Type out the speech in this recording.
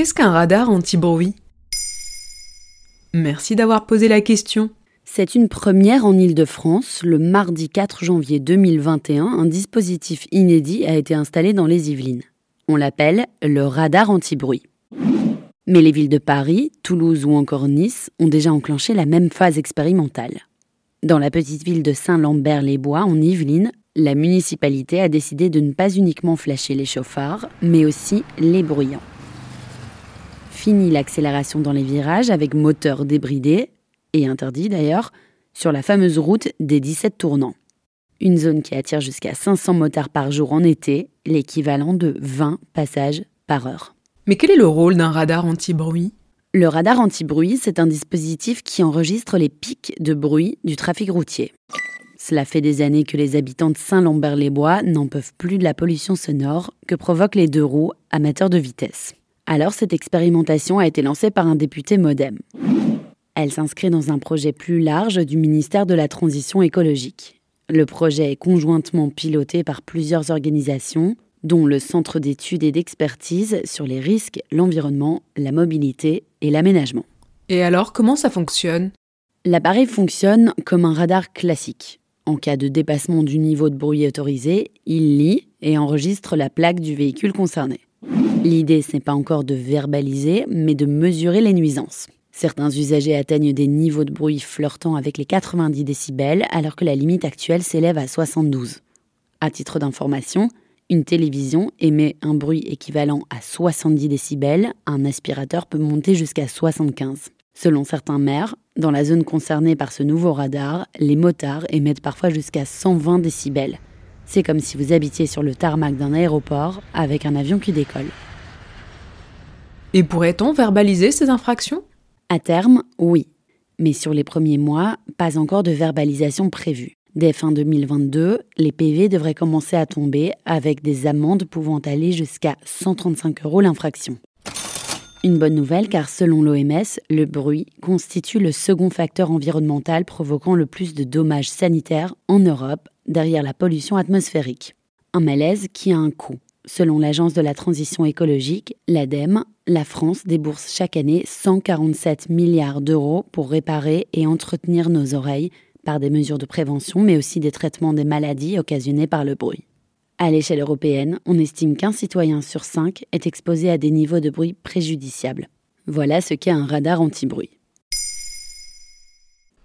Qu'est-ce qu'un radar anti-bruit? Merci d'avoir posé la question. C'est une première en Île-de-France. Le mardi 4 janvier 2021, un dispositif inédit a été installé dans les Yvelines. On l'appelle le radar anti-bruit. Mais les villes de Paris, Toulouse ou encore Nice ont déjà enclenché la même phase expérimentale. Dans la petite ville de Saint-Lambert-les-Bois, en Yvelines, la municipalité a décidé de ne pas uniquement flasher les chauffards, mais aussi les bruyants. Fini l'accélération dans les virages avec moteur débridé, et interdit d'ailleurs, sur la fameuse route des 17 tournants. Une zone qui attire jusqu'à 500 motards par jour en été, l'équivalent de 20 passages par heure. Mais quel est le rôle d'un radar anti-bruit? Le radar anti-bruit, c'est un dispositif qui enregistre les pics de bruit du trafic routier. Cela fait des années que les habitants de Saint-Lambert-les-Bois n'en peuvent plus de la pollution sonore que provoquent les deux roues amateurs de vitesse. Alors cette expérimentation a été lancée par un député modem. Elle s'inscrit dans un projet plus large du ministère de la Transition écologique. Le projet est conjointement piloté par plusieurs organisations, dont le Centre d'études et d'expertise sur les risques, l'environnement, la mobilité et l'aménagement. Et alors, comment ça fonctionne? L'appareil fonctionne comme un radar classique. En cas de dépassement du niveau de bruit autorisé, il lit et enregistre la plaque du véhicule concerné. L'idée, ce n'est pas encore de verbaliser, mais de mesurer les nuisances. Certains usagers atteignent des niveaux de bruit flirtant avec les 90 décibels, alors que la limite actuelle s'élève à 72. À titre d'information, une télévision émet un bruit équivalent à 70 décibels, un aspirateur peut monter jusqu'à 75. Selon certains maires, dans la zone concernée par ce nouveau radar, les motards émettent parfois jusqu'à 120 décibels. C'est comme si vous habitiez sur le tarmac d'un aéroport avec un avion qui décolle. Et pourrait-on verbaliser ces infractions? À terme, oui. Mais sur les premiers mois, pas encore de verbalisation prévue. Dès fin 2022, les PV devraient commencer à tomber avec des amendes pouvant aller jusqu'à 135 euros l'infraction. Une bonne nouvelle car selon l'OMS, le bruit constitue le second facteur environnemental provoquant le plus de dommages sanitaires en Europe derrière la pollution atmosphérique. Un malaise qui a un coût. Selon l'Agence de la transition écologique, l'ADEME, la France débourse chaque année 147 milliards d'euros pour réparer et entretenir nos oreilles par des mesures de prévention, mais aussi des traitements des maladies occasionnées par le bruit. À l'échelle européenne, on estime qu'un citoyen sur cinq est exposé à des niveaux de bruit préjudiciables. Voilà ce qu'est un radar anti-bruit.